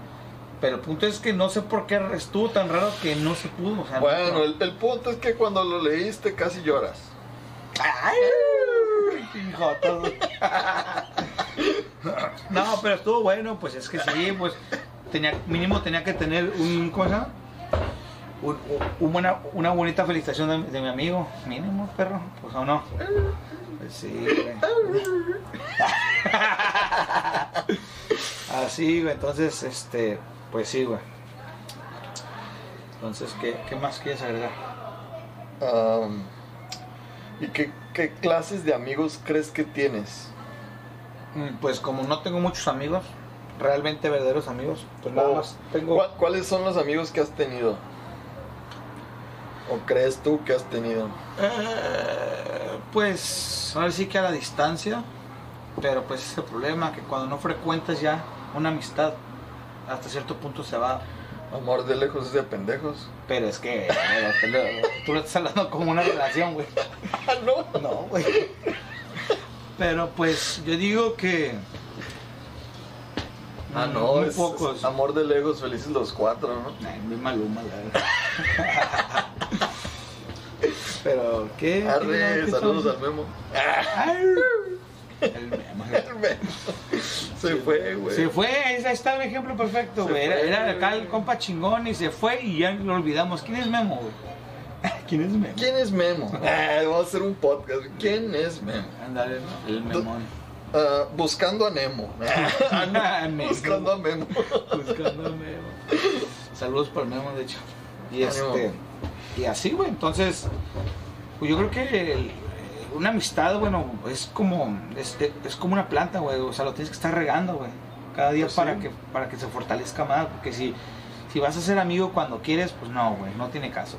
Pero el punto es que no sé por qué estuvo tan raro que no se pudo. O sea, Bueno, no, el, el punto es que cuando lo leíste casi lloras. ¡Ay! no, pero estuvo bueno, pues es que sí, pues tenía, mínimo tenía que tener un, ¿cómo se llama? Un- buena, una bonita felicitación de, mi amigo, mínimo, perro, pues o no. Pues sí, güey. Así, güey, entonces, este, pues sí, güey. Entonces, ¿qué, qué más quieres agregar? Am, ¿Y qué, qué clases de amigos crees que tienes? Mm, Pues como no tengo muchos amigos, realmente verdaderos amigos, pues nada más tengo... ¿cuál- ¿Cuáles son los amigos que has tenido? ¿O crees tú que has tenido? Eh, pues ahora sí que a la distancia, pero pues es el problema, que cuando no frecuentas ya una amistad, hasta cierto punto se va. Amor de lejos es de pendejos. Pero es que eh, tú lo estás hablando como una relación, güey. Ah, no. No, güey. Pero pues yo digo que... Ah, mm, no, muy es, pocos. es amor de lejos, felices los cuatro, ¿no? Ay, muy maluma, la verdad. Pero, ¿qué? Arre, ¿Qué saludos al Memo. El memo. El Memo. Se fue, güey. Se fue, ahí está el ejemplo perfecto, güey. Era, acá el compa chingón y se fue y ya lo olvidamos. ¿Quién es Memo, güey? ¿Quién es Memo? ¿Quién es Memo? Ah, vamos a hacer un podcast. ¿Quién es Memo? Ándale, el memón. Ah, buscando a Nemo. Ah, no, Memo. buscando a Memo. Buscando a Memo. Saludos para Memo, de hecho. Y este. Y así, güey. Entonces, pues yo creo que el- una amistad, bueno, es como es, es como una planta, güey. O sea, lo tienes que estar regando, güey. Cada día Pues para sí. que para que se fortalezca más. Porque si, si vas a ser amigo cuando quieres, pues no, güey. No tiene caso.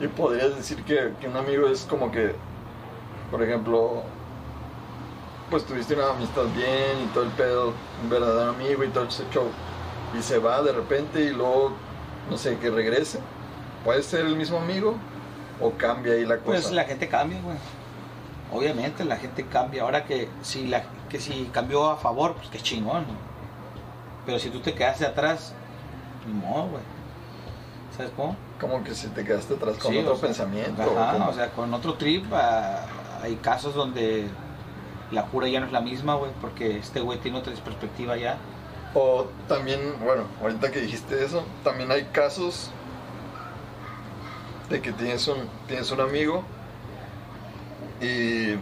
Y podrías decir que, que un amigo es como que, por ejemplo, pues tuviste una amistad bien y todo el pedo, un verdadero amigo y todo ese show, y se va de repente y luego, no sé, que regrese. ¿Puede ser el mismo amigo o cambia ahí la cosa? Pues la gente cambia, güey. Obviamente la gente cambia. Ahora que si la que si cambió a favor, pues qué chingón. ¿no? Pero si tú te quedaste atrás, ni modo, güey. ¿Sabes cómo? Como que si te quedaste atrás con Sí, otro o sea, pensamiento. Ajá, o sea, con otro trip ah, hay casos donde la cura ya no es la misma, güey, porque este güey tiene otra perspectiva ya. O también, bueno, ahorita que dijiste eso, también hay casos de que tienes un, tienes un amigo y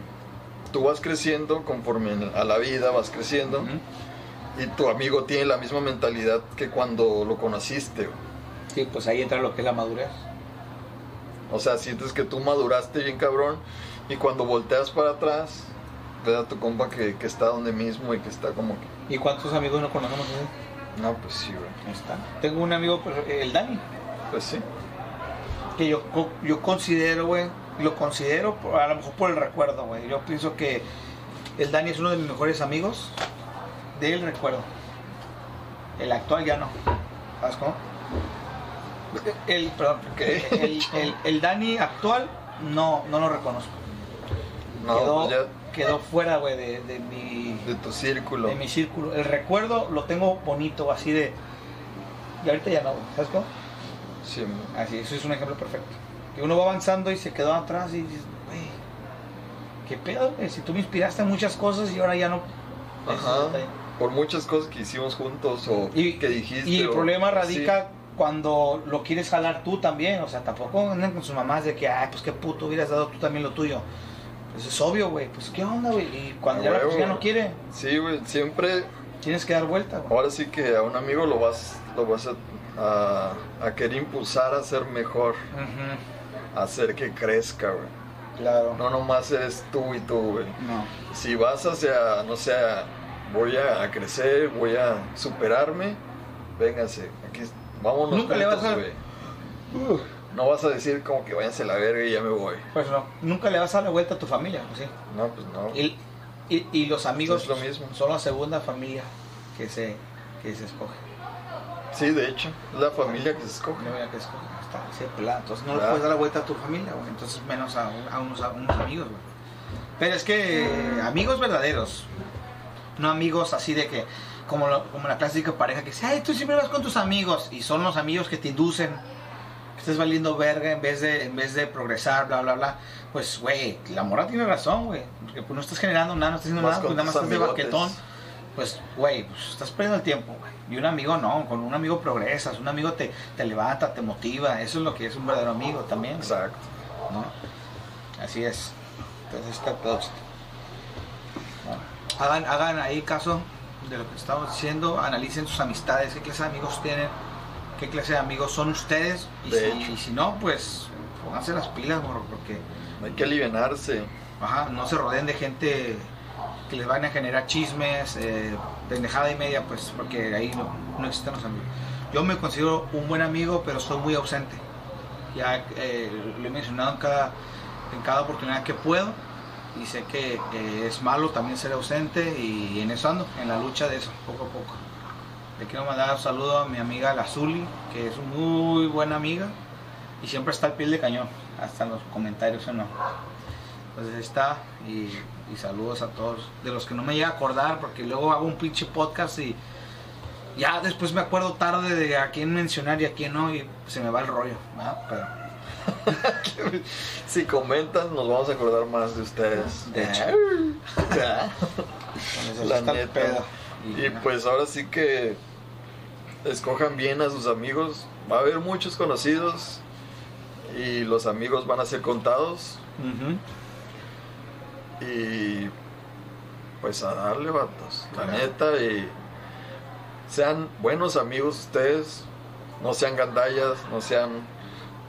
tú vas creciendo conforme a la vida, vas creciendo y tu amigo tiene la misma mentalidad que cuando lo conociste. Sí, pues ahí entra lo que es la madurez. O sea, sientes que tú maduraste bien cabrón y cuando volteas para atrás, ves a tu compa que, que está donde mismo y que está como que... ¿Y cuántos amigos no conocemos? No, pues sí, güey. Está. Tengo un amigo, pues, el Dani. Pues sí. Que yo, yo considero, güey, lo considero a lo mejor por el recuerdo, güey. Yo pienso que el Dani es uno de mis mejores amigos del recuerdo. El actual ya no. ¿Sabes cómo? El, perdón, el, el- el Dani actual no, no lo reconozco. No, quedó, pues ya quedó fuera, güey, de, de mi, de tu círculo. de mi círculo. El recuerdo lo tengo bonito, así de... Y ahorita ya no. ¿Sabes cómo? Sí, Así, eso es un ejemplo perfecto. Que uno va avanzando y se quedó atrás y dices, güey, ¿qué pedo? güey? Si tú me inspiraste en muchas cosas y ahora ya no. Ajá. Por muchas cosas que hicimos juntos o Y, que dijiste. y el o- problema radica cuando lo quieres jalar tú también. O sea, tampoco andan con sus mamás de que, ay, pues qué puto hubieras dado tú también lo tuyo. Pues es obvio, güey. Pues qué onda, güey. Y cuando A ya, la no quiere, Sí, sí, güey. Siempre. tienes que dar vuelta, güey. Ahora sí que a un amigo lo vas, lo vas a, a, a querer impulsar a ser mejor. A hacer que crezca, güey. Claro. No nomás eres tú y tú, güey. No. Si vas hacia, no sé, voy a, a crecer, voy a superarme. Vénganse, aquí vámonos. Nunca le vas a- juntos, güey. No vas a decir como que váyanse a la verga y ya me voy. Pues no, nunca le vas a dar la vuelta a tu familia, ¿o ¿sí? No, pues no. Y, y, y los amigos Es lo mismo. son la segunda familia que se, que se escoge. Sí, de hecho, es la familia que se escoge. No había que escoger, está pelada. Entonces no le puedes dar la vuelta a tu familia, güey. Entonces menos a, un- a unos, a unos amigos, güey. Pero es que amigos verdaderos, no amigos así de que, como, lo- como la clásica pareja que dice, ay, tú siempre vas con tus amigos. Y son los amigos que te inducen, que estés valiendo verga en vez de, en vez de progresar, bla, bla, bla. Pues, güey, la mora tiene razón, güey. Porque pues, no estás generando nada, no estás haciendo Vas nada, pues nada más estás de baquetón pues, güey, pues estás perdiendo el tiempo, güey. Y un amigo no, con un amigo progresas, un amigo te, te levanta, te motiva. Eso es lo que es un verdadero amigo también, Exacto. ¿no? Así es. Entonces está todo esto. Bueno, hagan, hagan ahí caso de lo que estamos diciendo, analicen sus amistades, qué clase de amigos tienen, qué clase de amigos son ustedes. Y, si, hecho. y si no, pues pónganse las pilas, morro, porque Hay que alivianarse. Ajá, no se rodeen de gente que les van a generar chismes, eh, pendejada y media, pues porque ahí no, no existen los amigos. Yo me considero un buen amigo, pero soy muy ausente. Ya eh, lo he mencionado en cada, en cada oportunidad que puedo y sé que, que es malo también ser ausente y en eso ando, en la lucha de eso, poco a poco. Le quiero mandar un saludo a mi amiga la Zuli, que es muy buena amiga y siempre está al pie de cañón, hasta en los comentarios o no. Entonces está y, y saludos a todos. De los que no me llega a acordar, porque luego hago un pinche podcast y ya después me acuerdo tarde de a quién mencionar y a quién no y se me va el rollo. ¿verdad? Pero Si comentan, nos vamos a acordar más de ustedes. De hecho. Con eso La neta. pedo. Y pues ahora sí que escojan bien a sus amigos. Va a haber muchos conocidos y los amigos van a ser contados. Ujú. Y pues a darle vatos, la neta. Y sean buenos amigos ustedes. No sean gandallas, no sean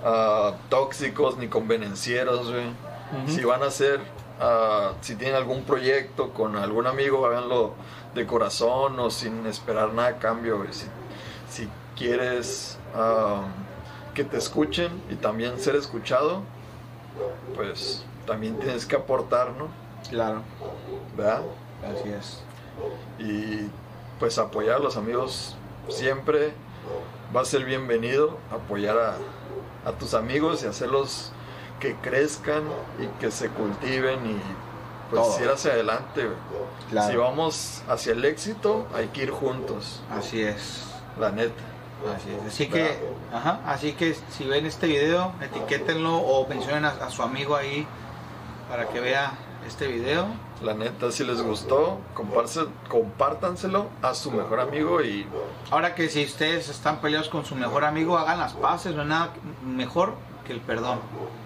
ah, tóxicos ni convenencieros, güey. Si van a hacer, ah, si tienen algún proyecto con algún amigo, háganlo de corazón o sin esperar nada a cambio. güey. Si, si quieres ah, que te escuchen y también ser escuchado, pues también tienes que aportar, ¿no? Claro, ¿Verdad? así es. Y pues apoyar a los amigos siempre va a ser bienvenido, apoyar a, a tus amigos y hacerlos que crezcan y que se cultiven y pues Todo. ir hacia adelante. Claro. Si vamos hacia el éxito, hay que ir juntos, Así es. la neta. Así es. Así que, ajá, así que si ven este video, etiquétenlo o mencionen a, a su amigo ahí para que vea este video. La neta, si les gustó, compártanselo a su mejor amigo y Ahora que si ustedes están peleados con su mejor amigo, hagan las paces, no hay nada mejor que el perdón.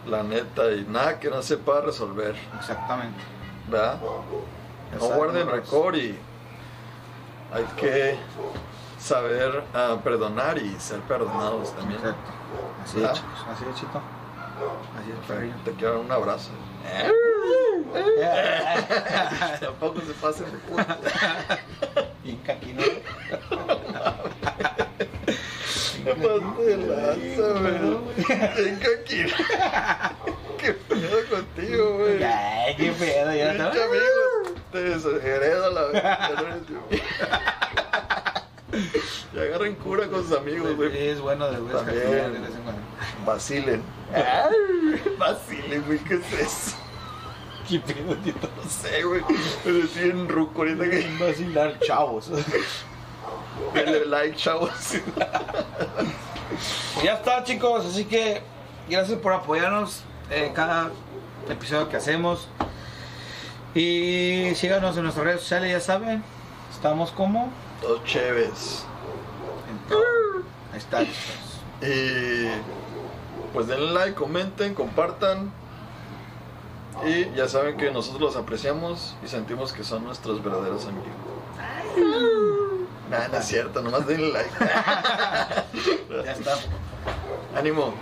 la neta, y nada que no sepa resolver, Exactamente. ¿verdad? No guarden récord y hay que saber ah, perdonar y ser perdonados también. Exacto. Así es, chicos. Así es, chito. Así es. Te quiero dar un abrazo. Tampoco se pasen de puta. Y caquino. Lanza, güey. Venga aquí. Qué pedo contigo, güey. Ay, qué pedo, ya amigo, te desheredo la ya no eres yo. Y agarren cura con sus amigos, güey. Es bueno de vez en cuando. Vacilen. Vacilen, güey, ¿qué es eso? Qué pedo, tito. No sé, güey. Me estoy en ruco ahorita que. vacilar, chavos. Denle like, chavos. Ya está, chicos. Así que gracias por apoyarnos en cada episodio que hacemos. Y síganos en nuestras redes sociales, ya saben. Estamos como Todos chéves. Ahí está. Y pues denle like, comenten, compartan. Y ya saben que nosotros los apreciamos y sentimos que son nuestros verdaderos amigos. Nada, no es cierto, nomás denle like. Ya está. Ánimo.